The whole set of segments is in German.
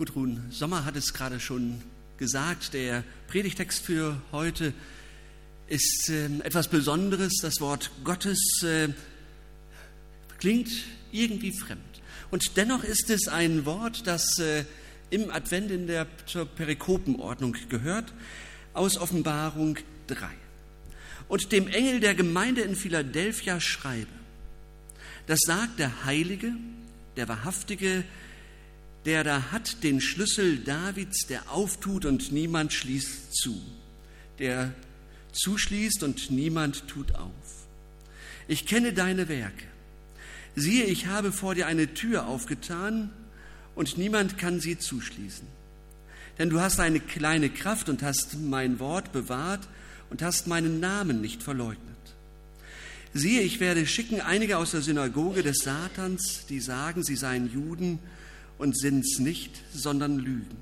Gudrun Sommer hat es gerade schon gesagt, der Predigtext für heute ist äh, etwas Besonderes. Das Wort Gottes äh, klingt irgendwie fremd. Und dennoch ist es ein Wort, das äh, im Advent in der Perikopenordnung gehört, aus Offenbarung 3. Und dem Engel der Gemeinde in Philadelphia schreibe, das sagt der Heilige, der Wahrhaftige, der da hat den Schlüssel Davids, der auftut und niemand schließt zu, der zuschließt und niemand tut auf. Ich kenne deine Werke. Siehe, ich habe vor dir eine Tür aufgetan und niemand kann sie zuschließen. Denn du hast eine kleine Kraft und hast mein Wort bewahrt und hast meinen Namen nicht verleugnet. Siehe, ich werde schicken einige aus der Synagoge des Satans, die sagen, sie seien Juden und sind's nicht, sondern lügen.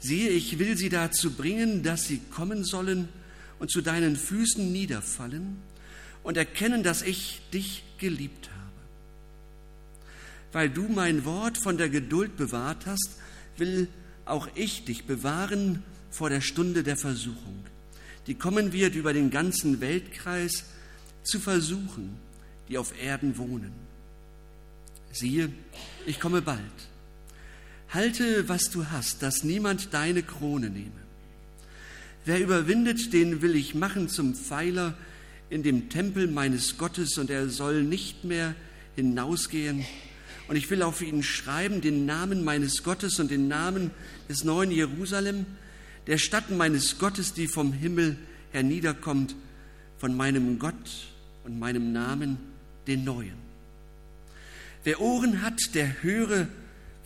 Siehe, ich will sie dazu bringen, dass sie kommen sollen und zu deinen Füßen niederfallen und erkennen, dass ich dich geliebt habe. Weil du mein Wort von der Geduld bewahrt hast, will auch ich dich bewahren vor der Stunde der Versuchung, die kommen wird über den ganzen Weltkreis zu versuchen, die auf Erden wohnen siehe, ich komme bald. Halte, was du hast, dass niemand deine Krone nehme. Wer überwindet, den will ich machen zum Pfeiler in dem Tempel meines Gottes und er soll nicht mehr hinausgehen. Und ich will auf ihn schreiben den Namen meines Gottes und den Namen des neuen Jerusalem, der Stadt meines Gottes, die vom Himmel herniederkommt, von meinem Gott und meinem Namen, den neuen. Wer Ohren hat, der höre,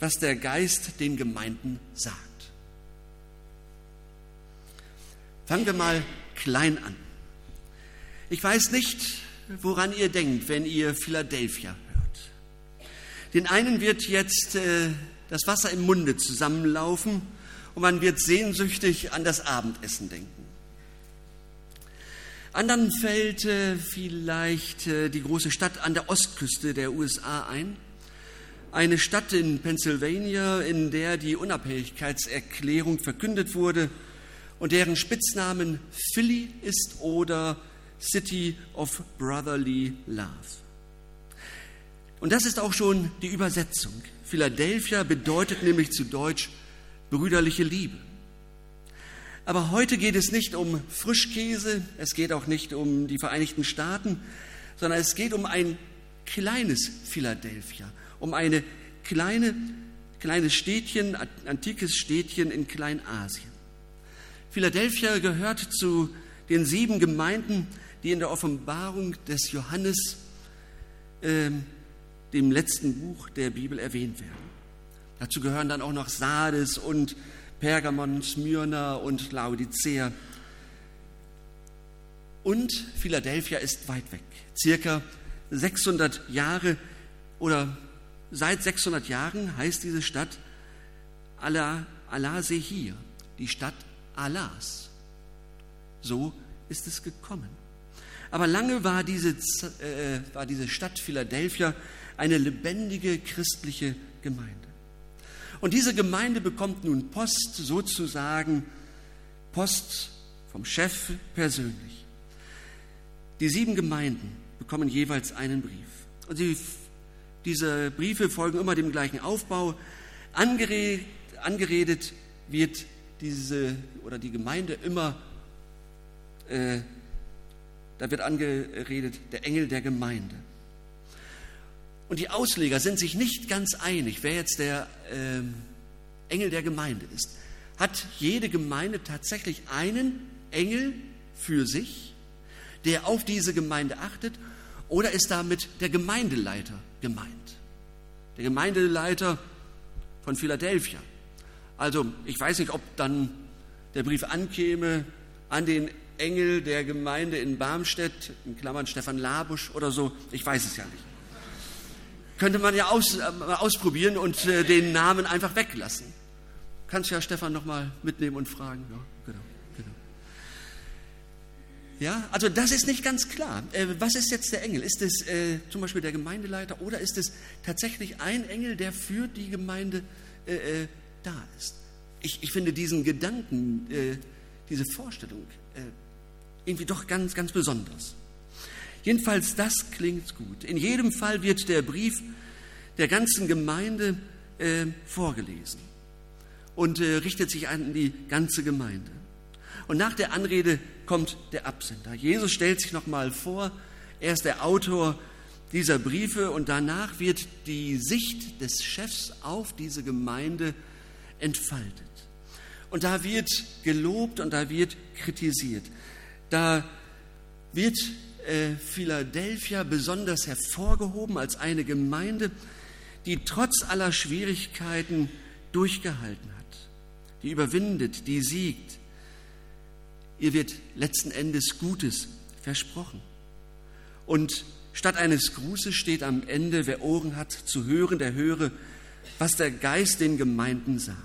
was der Geist den Gemeinden sagt. Fangen wir mal klein an. Ich weiß nicht, woran ihr denkt, wenn ihr Philadelphia hört. Den einen wird jetzt äh, das Wasser im Munde zusammenlaufen und man wird sehnsüchtig an das Abendessen denken. Anderen fällt äh, vielleicht äh, die große Stadt an der Ostküste der USA ein. Eine Stadt in Pennsylvania, in der die Unabhängigkeitserklärung verkündet wurde und deren Spitznamen Philly ist oder City of Brotherly Love. Und das ist auch schon die Übersetzung. Philadelphia bedeutet nämlich zu Deutsch brüderliche Liebe. Aber heute geht es nicht um Frischkäse, es geht auch nicht um die Vereinigten Staaten, sondern es geht um ein kleines Philadelphia, um eine kleine, kleines Städtchen, antikes Städtchen in Kleinasien. Philadelphia gehört zu den sieben Gemeinden, die in der Offenbarung des Johannes, äh, dem letzten Buch der Bibel, erwähnt werden. Dazu gehören dann auch noch Sardes und Pergamon, Smyrna und Laodicea. Und Philadelphia ist weit weg, circa 600 Jahre oder seit 600 Jahren heißt diese Stadt Allah, Sehir, die Stadt Allahs. So ist es gekommen. Aber lange war diese, äh, war diese Stadt Philadelphia eine lebendige christliche Gemeinde. Und diese Gemeinde bekommt nun Post, sozusagen Post vom Chef persönlich. Die sieben Gemeinden bekommen jeweils einen Brief. Und sie, diese Briefe folgen immer dem gleichen Aufbau. Angeredet, angeredet wird diese oder die Gemeinde immer, äh, da wird angeredet der Engel der Gemeinde. Und die Ausleger sind sich nicht ganz einig, wer jetzt der äh, Engel der Gemeinde ist. Hat jede Gemeinde tatsächlich einen Engel für sich, der auf diese Gemeinde achtet, oder ist damit der Gemeindeleiter gemeint? Der Gemeindeleiter von Philadelphia. Also ich weiß nicht, ob dann der Brief ankäme an den Engel der Gemeinde in Barmstedt, in Klammern Stefan Labusch oder so, ich weiß es ja nicht könnte man ja aus, äh, ausprobieren und äh, den Namen einfach weglassen. Kannst ja Stefan nochmal mitnehmen und fragen. Ja, genau, genau. Ja, also das ist nicht ganz klar. Äh, was ist jetzt der Engel? Ist es äh, zum Beispiel der Gemeindeleiter oder ist es tatsächlich ein Engel, der für die Gemeinde äh, äh da ist. Ich, ich finde diesen Gedanken, diese Vorstellung irgendwie doch ganz, ganz besonders. Jedenfalls, das klingt gut. In jedem Fall wird der Brief der ganzen Gemeinde äh, vorgelesen und äh, richtet sich an die ganze Gemeinde. Und nach der Anrede kommt der Absender. Jesus stellt sich nochmal vor, er ist der Autor dieser Briefe und danach wird die Sicht des Chefs auf diese Gemeinde entfaltet. Und da wird gelobt und da wird kritisiert. Da wird äh, Philadelphia besonders hervorgehoben als eine Gemeinde, die trotz aller Schwierigkeiten durchgehalten hat, die überwindet, die siegt. Ihr wird letzten Endes Gutes versprochen. Und statt eines Grußes steht am Ende, wer Ohren hat zu hören, der höre, was der Geist den Gemeinden sagt.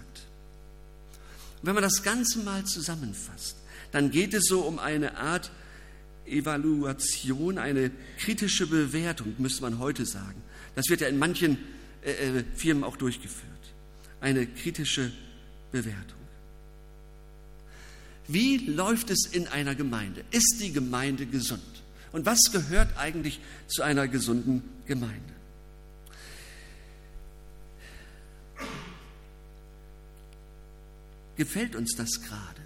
Und wenn man das Ganze mal zusammenfasst, dann geht es so um eine Art Evaluation, eine kritische Bewertung, müsste man heute sagen. Das wird ja in manchen äh, äh, Firmen auch durchgeführt. Eine kritische Bewertung. Wie läuft es in einer Gemeinde? Ist die Gemeinde gesund? Und was gehört eigentlich zu einer gesunden Gemeinde? Gefällt uns das gerade,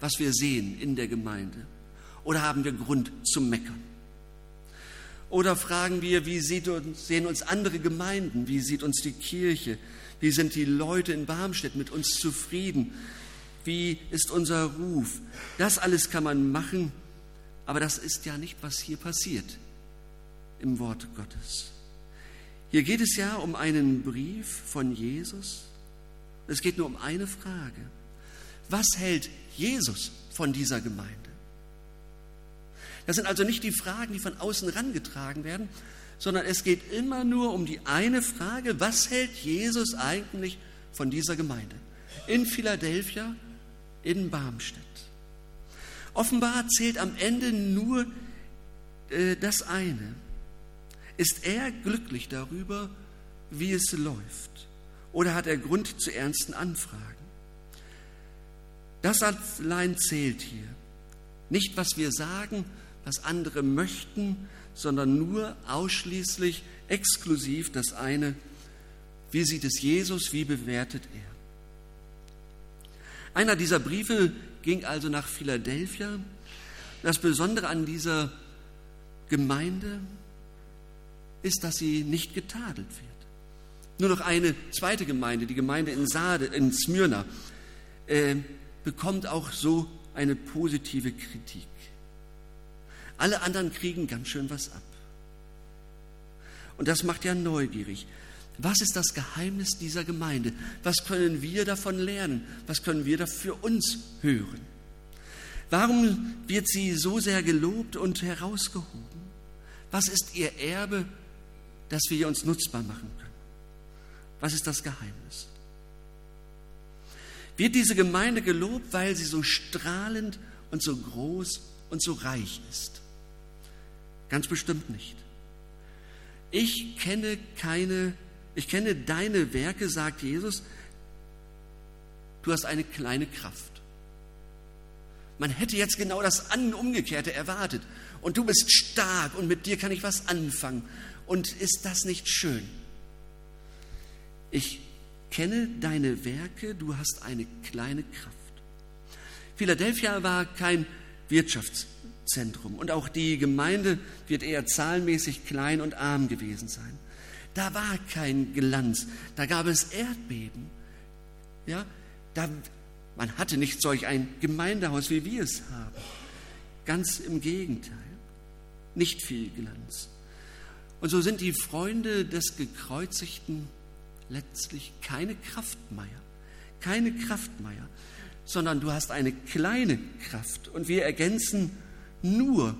was wir sehen in der Gemeinde? Oder haben wir Grund zum Meckern? Oder fragen wir, wie sehen uns andere Gemeinden? Wie sieht uns die Kirche? Wie sind die Leute in Barmstedt mit uns zufrieden? Wie ist unser Ruf? Das alles kann man machen, aber das ist ja nicht, was hier passiert im Wort Gottes. Hier geht es ja um einen Brief von Jesus. Es geht nur um eine Frage. Was hält Jesus von dieser Gemeinde? Das sind also nicht die Fragen, die von außen rangetragen werden, sondern es geht immer nur um die eine Frage, was hält Jesus eigentlich von dieser Gemeinde? In Philadelphia, in Barmstedt. Offenbar zählt am Ende nur äh, das eine. Ist er glücklich darüber, wie es läuft? Oder hat er Grund zu ernsten Anfragen? Das allein zählt hier. Nicht, was wir sagen, was andere möchten, sondern nur ausschließlich, exklusiv das eine, wie sieht es Jesus, wie bewertet er. Einer dieser Briefe ging also nach Philadelphia. Das Besondere an dieser Gemeinde ist, dass sie nicht getadelt wird. Nur noch eine zweite Gemeinde, die Gemeinde in, Sade, in Smyrna, äh, bekommt auch so eine positive Kritik. Alle anderen kriegen ganz schön was ab. Und das macht ja neugierig. Was ist das Geheimnis dieser Gemeinde? Was können wir davon lernen? Was können wir da für uns hören? Warum wird sie so sehr gelobt und herausgehoben? Was ist ihr Erbe, das wir uns nutzbar machen können? Was ist das Geheimnis? Wird diese Gemeinde gelobt, weil sie so strahlend und so groß und so reich ist? Ganz bestimmt nicht. Ich kenne keine, ich kenne deine Werke, sagt Jesus. Du hast eine kleine Kraft. Man hätte jetzt genau das Umgekehrte erwartet. Und du bist stark und mit dir kann ich was anfangen. Und ist das nicht schön? Ich kenne deine Werke, du hast eine kleine Kraft. Philadelphia war kein Wirtschafts- Zentrum. Und auch die Gemeinde wird eher zahlenmäßig klein und arm gewesen sein. Da war kein Glanz, da gab es Erdbeben. Ja, da, man hatte nicht solch ein Gemeindehaus, wie wir es haben. Ganz im Gegenteil, nicht viel Glanz. Und so sind die Freunde des Gekreuzigten letztlich keine Kraftmeier, keine Kraftmeier, sondern du hast eine kleine Kraft. Und wir ergänzen nur,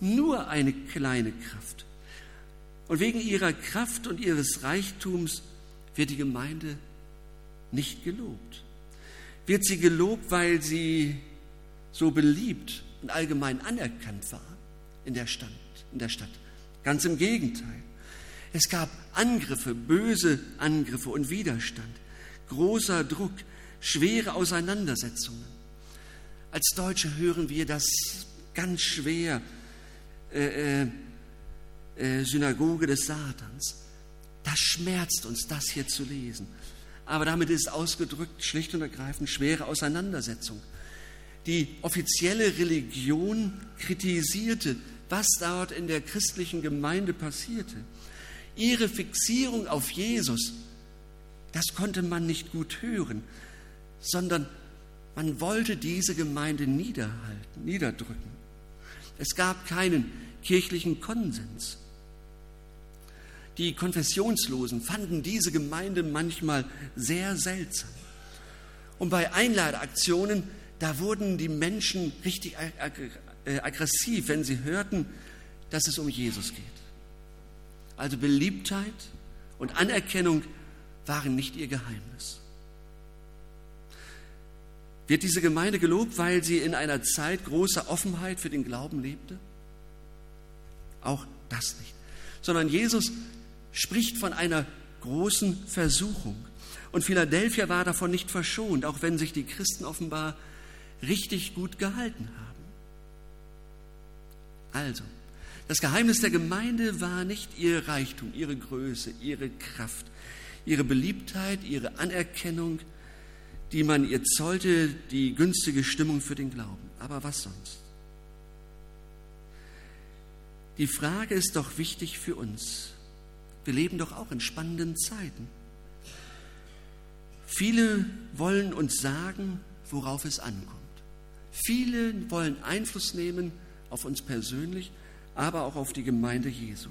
nur eine kleine Kraft. Und wegen ihrer Kraft und ihres Reichtums wird die Gemeinde nicht gelobt. Wird sie gelobt, weil sie so beliebt und allgemein anerkannt war in der Stadt. In der Stadt. Ganz im Gegenteil. Es gab Angriffe, böse Angriffe und Widerstand. großer Druck, schwere Auseinandersetzungen. Als Deutsche hören wir das ganz schwer, äh, äh, äh, Synagoge des Satans. Das schmerzt uns, das hier zu lesen. Aber damit ist ausgedrückt schlicht und ergreifend schwere Auseinandersetzung. Die offizielle Religion kritisierte, was dort in der christlichen Gemeinde passierte. Ihre Fixierung auf Jesus, das konnte man nicht gut hören, sondern man wollte diese Gemeinde niederhalten, niederdrücken. Es gab keinen kirchlichen Konsens. Die Konfessionslosen fanden diese Gemeinde manchmal sehr seltsam. Und bei Einladeaktionen, da wurden die Menschen richtig äh, aggressiv, wenn sie hörten, dass es um Jesus geht. Also Beliebtheit und Anerkennung waren nicht ihr Geheimnis. Wird diese Gemeinde gelobt, weil sie in einer Zeit großer Offenheit für den Glauben lebte? Auch das nicht. Sondern Jesus spricht von einer großen Versuchung. Und Philadelphia war davon nicht verschont, auch wenn sich die Christen offenbar richtig gut gehalten haben. Also, das Geheimnis der Gemeinde war nicht ihr Reichtum, ihre Größe, ihre Kraft, ihre Beliebtheit, ihre Anerkennung, die man ihr zollte, die günstige Stimmung für den Glauben. Aber was sonst? Die Frage ist doch wichtig für uns. Wir leben doch auch in spannenden Zeiten. Viele wollen uns sagen, worauf es ankommt. Viele wollen Einfluss nehmen auf uns persönlich, aber auch auf die Gemeinde Jesu.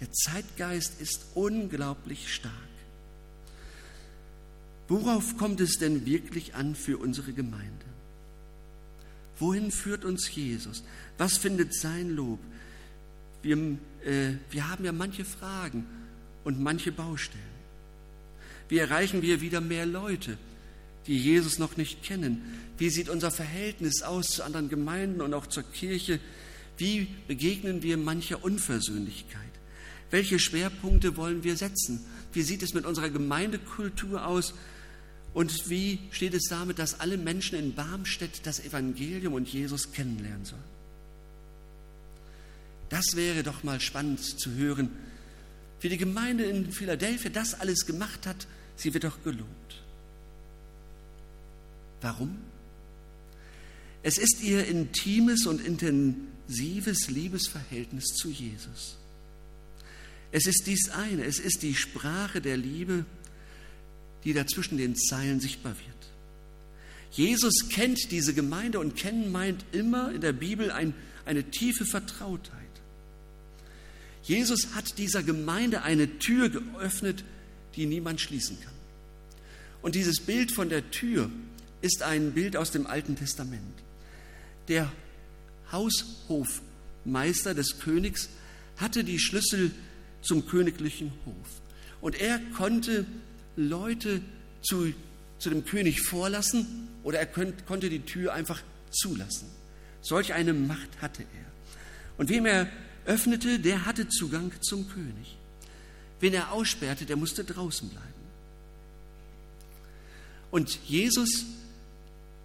Der Zeitgeist ist unglaublich stark. Worauf kommt es denn wirklich an für unsere Gemeinde? Wohin führt uns Jesus? Was findet sein Lob? Wir, äh, wir haben ja manche Fragen und manche Baustellen. Wie erreichen wir wieder mehr Leute, die Jesus noch nicht kennen? Wie sieht unser Verhältnis aus zu anderen Gemeinden und auch zur Kirche? Wie begegnen wir mancher Unversöhnlichkeit? Welche Schwerpunkte wollen wir setzen? Wie sieht es mit unserer Gemeindekultur aus? Und wie steht es damit, dass alle Menschen in Barmstedt das Evangelium und Jesus kennenlernen sollen? Das wäre doch mal spannend zu hören, wie die Gemeinde in Philadelphia das alles gemacht hat. Sie wird doch gelobt. Warum? Es ist ihr intimes und intensives Liebesverhältnis zu Jesus. Es ist dies eine, es ist die Sprache der Liebe, die da zwischen den Zeilen sichtbar wird. Jesus kennt diese Gemeinde und kennen meint immer in der Bibel ein, eine tiefe Vertrautheit. Jesus hat dieser Gemeinde eine Tür geöffnet, die niemand schließen kann. Und dieses Bild von der Tür ist ein Bild aus dem Alten Testament. Der Haushofmeister des Königs hatte die Schlüssel zum königlichen Hof. Und er konnte Leute zu, zu dem König vorlassen oder er könnt, konnte die Tür einfach zulassen. Solch eine Macht hatte er. Und wem er öffnete, der hatte Zugang zum König. Wen er aussperrte, der musste draußen bleiben. Und Jesus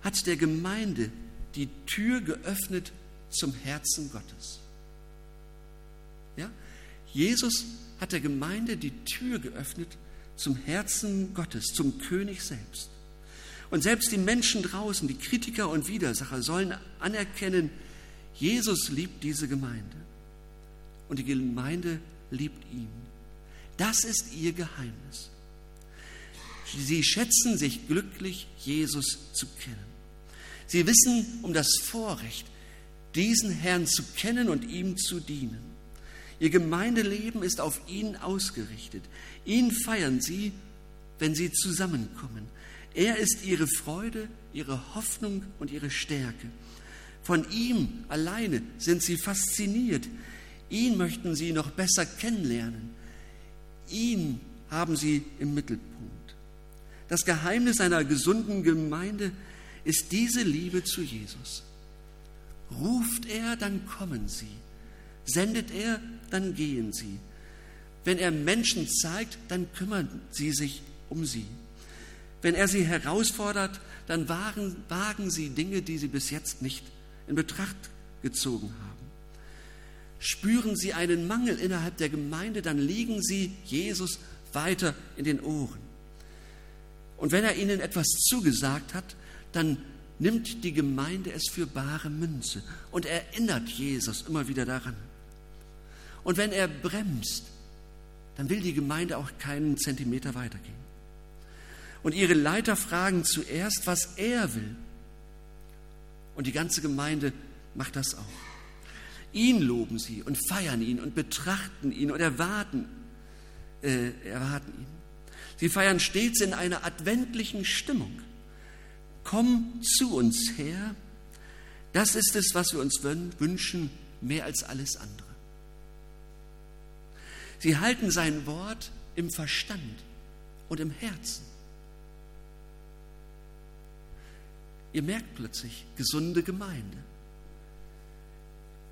hat der Gemeinde die Tür geöffnet zum Herzen Gottes. Ja? Jesus hat der Gemeinde die Tür geöffnet zum Herzen Gottes, zum König selbst. Und selbst die Menschen draußen, die Kritiker und Widersacher, sollen anerkennen, Jesus liebt diese Gemeinde und die Gemeinde liebt ihn. Das ist ihr Geheimnis. Sie schätzen sich glücklich, Jesus zu kennen. Sie wissen um das Vorrecht, diesen Herrn zu kennen und ihm zu dienen. Ihr Gemeindeleben ist auf ihn ausgerichtet. Ihn feiern sie, wenn sie zusammenkommen. Er ist ihre Freude, ihre Hoffnung und ihre Stärke. Von ihm alleine sind sie fasziniert. Ihn möchten sie noch besser kennenlernen. Ihn haben sie im Mittelpunkt. Das Geheimnis einer gesunden Gemeinde ist diese Liebe zu Jesus. Ruft er, dann kommen sie. Sendet er, dann gehen sie. Wenn er Menschen zeigt, dann kümmern sie sich um sie. Wenn er sie herausfordert, dann wagen, wagen sie Dinge, die sie bis jetzt nicht in Betracht gezogen haben. Spüren sie einen Mangel innerhalb der Gemeinde, dann liegen sie Jesus weiter in den Ohren. Und wenn er ihnen etwas zugesagt hat, dann nimmt die Gemeinde es für bare Münze und erinnert Jesus immer wieder daran. Und wenn er bremst, dann will die Gemeinde auch keinen Zentimeter weitergehen. Und ihre Leiter fragen zuerst, was er will. Und die ganze Gemeinde macht das auch. Ihn loben sie und feiern ihn und betrachten ihn und erwarten, äh, erwarten ihn. Sie feiern stets in einer adventlichen Stimmung. Komm zu uns her. Das ist es, was wir uns wünschen, mehr als alles andere. Sie halten sein Wort im Verstand und im Herzen. Ihr merkt plötzlich, gesunde Gemeinde.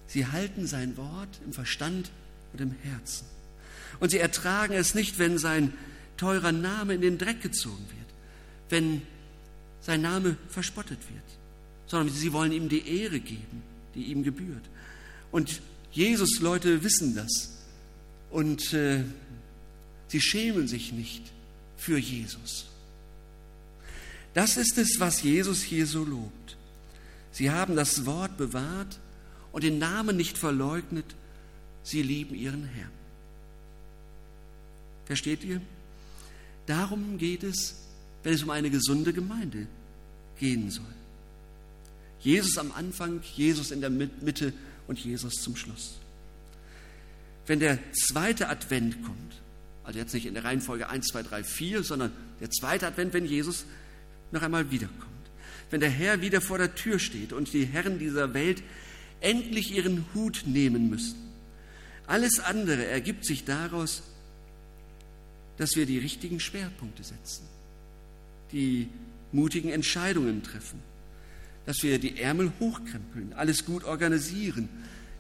Sie halten sein Wort im Verstand und im Herzen. Und sie ertragen es nicht, wenn sein teurer Name in den Dreck gezogen wird, wenn sein Name verspottet wird, sondern sie wollen ihm die Ehre geben, die ihm gebührt. Und Jesus, Leute, wissen das. Und äh, sie schämen sich nicht für Jesus. Das ist es, was Jesus hier so lobt. Sie haben das Wort bewahrt und den Namen nicht verleugnet. Sie lieben ihren Herrn. Versteht ihr? Darum geht es, wenn es um eine gesunde Gemeinde gehen soll. Jesus am Anfang, Jesus in der Mitte und Jesus zum Schluss. Wenn der zweite Advent kommt, also jetzt nicht in der Reihenfolge 1, 2, 3, 4, sondern der zweite Advent, wenn Jesus noch einmal wiederkommt. Wenn der Herr wieder vor der Tür steht und die Herren dieser Welt endlich ihren Hut nehmen müssen. Alles andere ergibt sich daraus, dass wir die richtigen Schwerpunkte setzen, die mutigen Entscheidungen treffen, dass wir die Ärmel hochkrempeln, alles gut organisieren,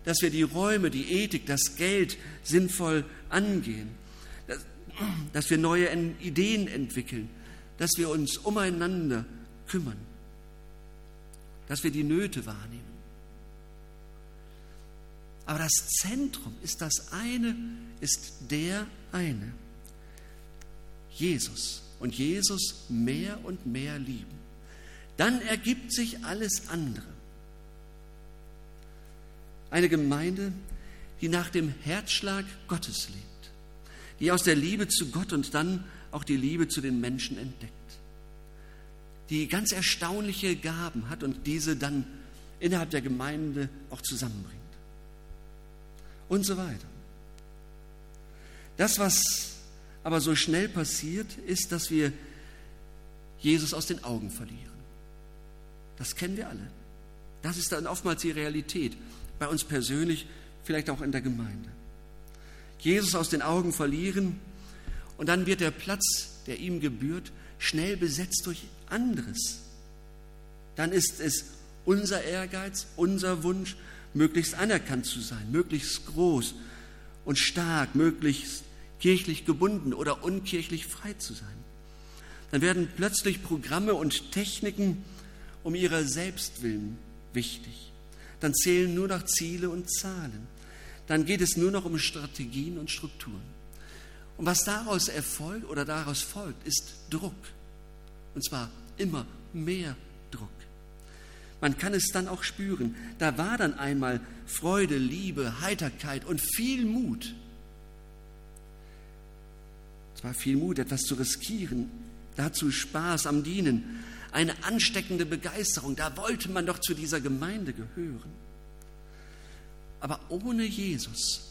dass wir die Räume, die Ethik, das Geld sinnvoll angehen, dass, dass wir neue Ideen entwickeln, dass wir uns umeinander kümmern, dass wir die Nöte wahrnehmen. Aber das Zentrum ist das eine, ist der eine. Jesus. Und Jesus mehr und mehr lieben. Dann ergibt sich alles andere. Eine Gemeinde, die nach dem Herzschlag Gottes lebt, die aus der Liebe zu Gott und dann auch die Liebe zu den Menschen entdeckt, die ganz erstaunliche Gaben hat und diese dann innerhalb der Gemeinde auch zusammenbringt. Und so weiter. Das, was aber so schnell passiert, ist, dass wir Jesus aus den Augen verlieren. Das kennen wir alle. Das ist dann oftmals die Realität, bei uns persönlich, vielleicht auch in der Gemeinde. Jesus aus den Augen verlieren und dann wird der Platz, der ihm gebührt, schnell besetzt durch anderes. Dann ist es unser Ehrgeiz, unser Wunsch, möglichst anerkannt zu sein, möglichst groß und stark, möglichst kirchlich gebunden oder unkirchlich frei zu sein. Dann werden plötzlich Programme und Techniken um ihrer selbst willen wichtig. Dann zählen nur noch Ziele und Zahlen. Dann geht es nur noch um Strategien und Strukturen. Und was daraus erfolgt oder daraus folgt, ist Druck. Und zwar immer mehr Druck. Man kann es dann auch spüren. Da war dann einmal Freude, Liebe, Heiterkeit und viel Mut. Es war viel Mut, etwas zu riskieren, dazu Spaß am Dienen, eine ansteckende Begeisterung. Da wollte man doch zu dieser Gemeinde gehören. Aber ohne Jesus,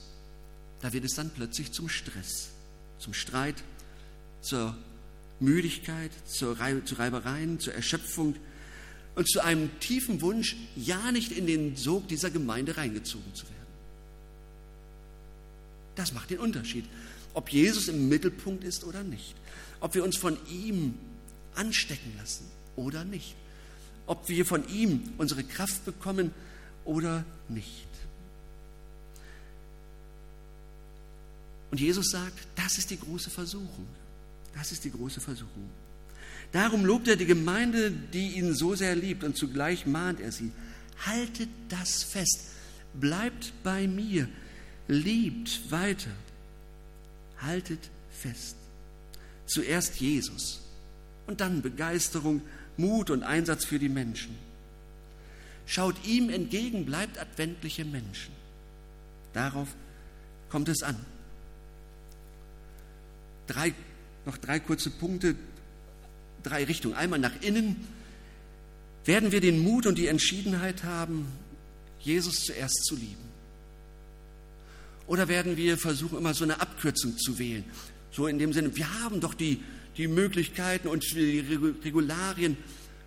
da wird es dann plötzlich zum Stress zum Streit, zur Müdigkeit, zu Reibereien, zur Erschöpfung und zu einem tiefen Wunsch, ja nicht in den Sog dieser Gemeinde reingezogen zu werden. Das macht den Unterschied, ob Jesus im Mittelpunkt ist oder nicht, ob wir uns von ihm anstecken lassen oder nicht, ob wir von ihm unsere Kraft bekommen oder nicht. Und Jesus sagt, das ist die große Versuchung. Das ist die große Versuchung. Darum lobt er die Gemeinde, die ihn so sehr liebt, und zugleich mahnt er sie. Haltet das fest, bleibt bei mir, liebt weiter, haltet fest. Zuerst Jesus und dann Begeisterung, Mut und Einsatz für die Menschen. Schaut ihm entgegen, bleibt adventliche Menschen. Darauf kommt es an. Drei, noch drei kurze Punkte, drei Richtungen. Einmal nach innen. Werden wir den Mut und die Entschiedenheit haben, Jesus zuerst zu lieben? Oder werden wir versuchen, immer so eine Abkürzung zu wählen? So in dem Sinne, wir haben doch die, die Möglichkeiten und die Regularien,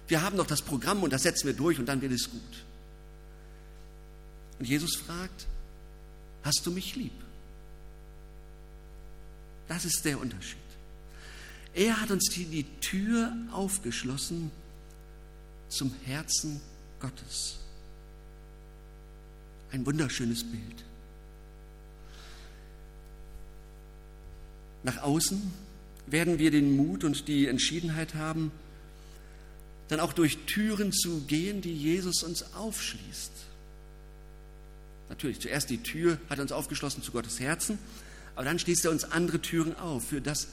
wir haben doch das Programm und das setzen wir durch und dann wird es gut. Und Jesus fragt, hast du mich lieb? Das ist der Unterschied. Er hat uns die, die Tür aufgeschlossen zum Herzen Gottes. Ein wunderschönes Bild. Nach außen werden wir den Mut und die Entschiedenheit haben, dann auch durch Türen zu gehen, die Jesus uns aufschließt. Natürlich, zuerst die Tür hat er uns aufgeschlossen zu Gottes Herzen, aber dann schließt er uns andere Türen auf für das,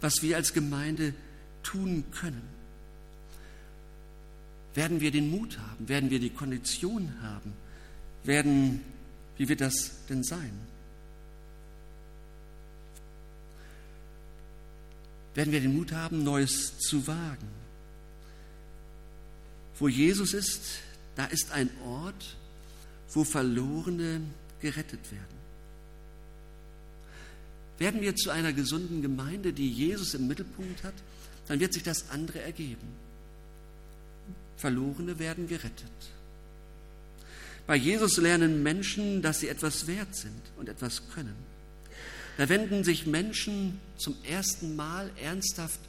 was wir als Gemeinde tun können. Werden wir den Mut haben? Werden wir die Kondition haben? Werden, wie wird das denn sein? Werden wir den Mut haben, Neues zu wagen? Wo Jesus ist, da ist ein Ort, wo Verlorene gerettet werden. Werden wir zu einer gesunden Gemeinde, die Jesus im Mittelpunkt hat, dann wird sich das andere ergeben. Verlorene werden gerettet. Bei Jesus lernen Menschen, dass sie etwas wert sind und etwas können. Da wenden sich Menschen zum ersten Mal ernsthaft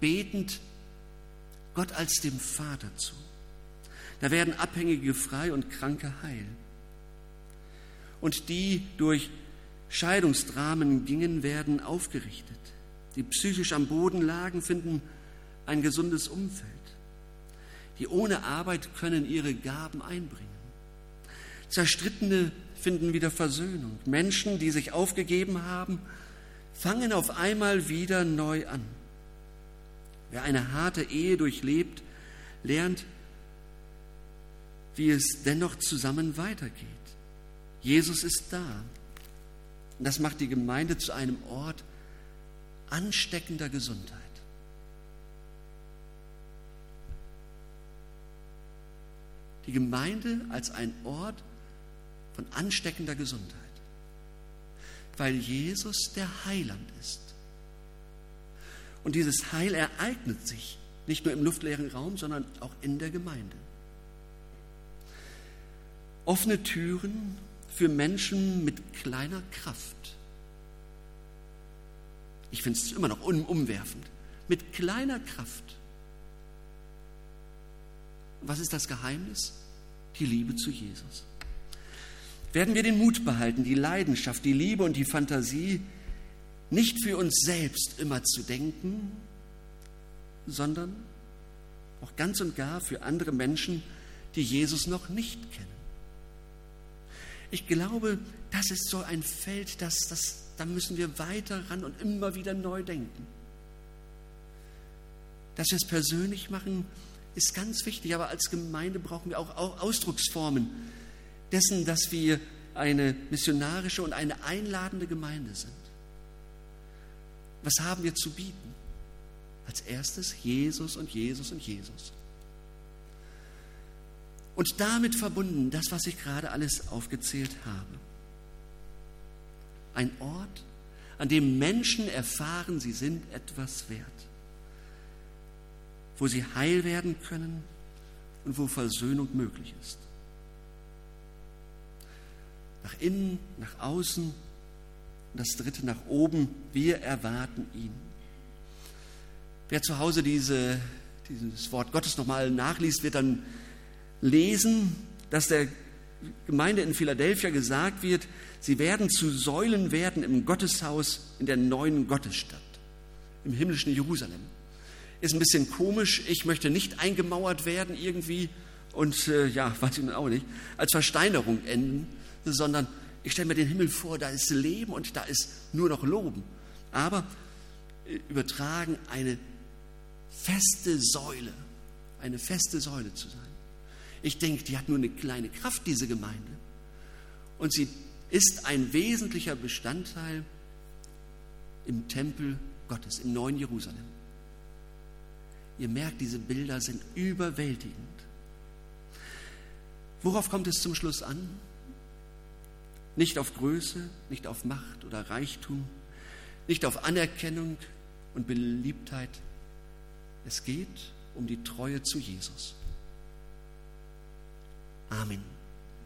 betend Gott als dem Vater zu. Da werden Abhängige frei und Kranke heil. Und die durch Scheidungsdramen gingen, werden aufgerichtet. Die psychisch am Boden lagen, finden ein gesundes Umfeld. Die ohne Arbeit können ihre Gaben einbringen. Zerstrittene finden wieder Versöhnung. Menschen, die sich aufgegeben haben, fangen auf einmal wieder neu an. Wer eine harte Ehe durchlebt, lernt, wie es dennoch zusammen weitergeht. Jesus ist da. Und das macht die Gemeinde zu einem Ort ansteckender Gesundheit. Die Gemeinde als ein Ort von ansteckender Gesundheit, weil Jesus der Heiland ist. Und dieses Heil ereignet sich nicht nur im luftleeren Raum, sondern auch in der Gemeinde. Offene Türen für Menschen mit kleiner Kraft. Ich finde es immer noch umwerfend. Mit kleiner Kraft. Was ist das Geheimnis? Die Liebe zu Jesus. Werden wir den Mut behalten, die Leidenschaft, die Liebe und die Fantasie, nicht für uns selbst immer zu denken, sondern auch ganz und gar für andere Menschen, die Jesus noch nicht kennen. Ich glaube, das ist so ein Feld, das, das, da müssen wir weiter ran und immer wieder neu denken. Dass wir es persönlich machen, ist ganz wichtig, aber als Gemeinde brauchen wir auch Ausdrucksformen dessen, dass wir eine missionarische und eine einladende Gemeinde sind. Was haben wir zu bieten? Als erstes Jesus und Jesus und Jesus. Und damit verbunden das, was ich gerade alles aufgezählt habe. Ein Ort, an dem Menschen erfahren, sie sind etwas wert. Wo sie heil werden können und wo Versöhnung möglich ist. Nach innen, nach außen und das dritte nach oben. Wir erwarten ihn. Wer zu Hause diese, dieses Wort Gottes nochmal nachliest, wird dann lesen, dass der Gemeinde in Philadelphia gesagt wird, sie werden zu Säulen werden im Gotteshaus in der neuen Gottesstadt. im himmlischen Jerusalem. Ist ein bisschen komisch. Ich möchte nicht eingemauert werden irgendwie und äh, ja, weiß ich auch nicht, als Versteinerung enden, sondern ich stelle mir den Himmel vor, da ist Leben und da ist nur noch Loben. Aber äh, übertragen eine feste Säule, eine feste Säule zu sein. Ich denke, die hat nur eine kleine Kraft, diese Gemeinde. Und sie ist ein wesentlicher Bestandteil im Tempel Gottes, im neuen Jerusalem. Ihr merkt, diese Bilder sind überwältigend. Worauf kommt es zum Schluss an? Nicht auf Größe, nicht auf Macht oder Reichtum, nicht auf Anerkennung und Beliebtheit. Es geht um die Treue zu Jesus. Amen.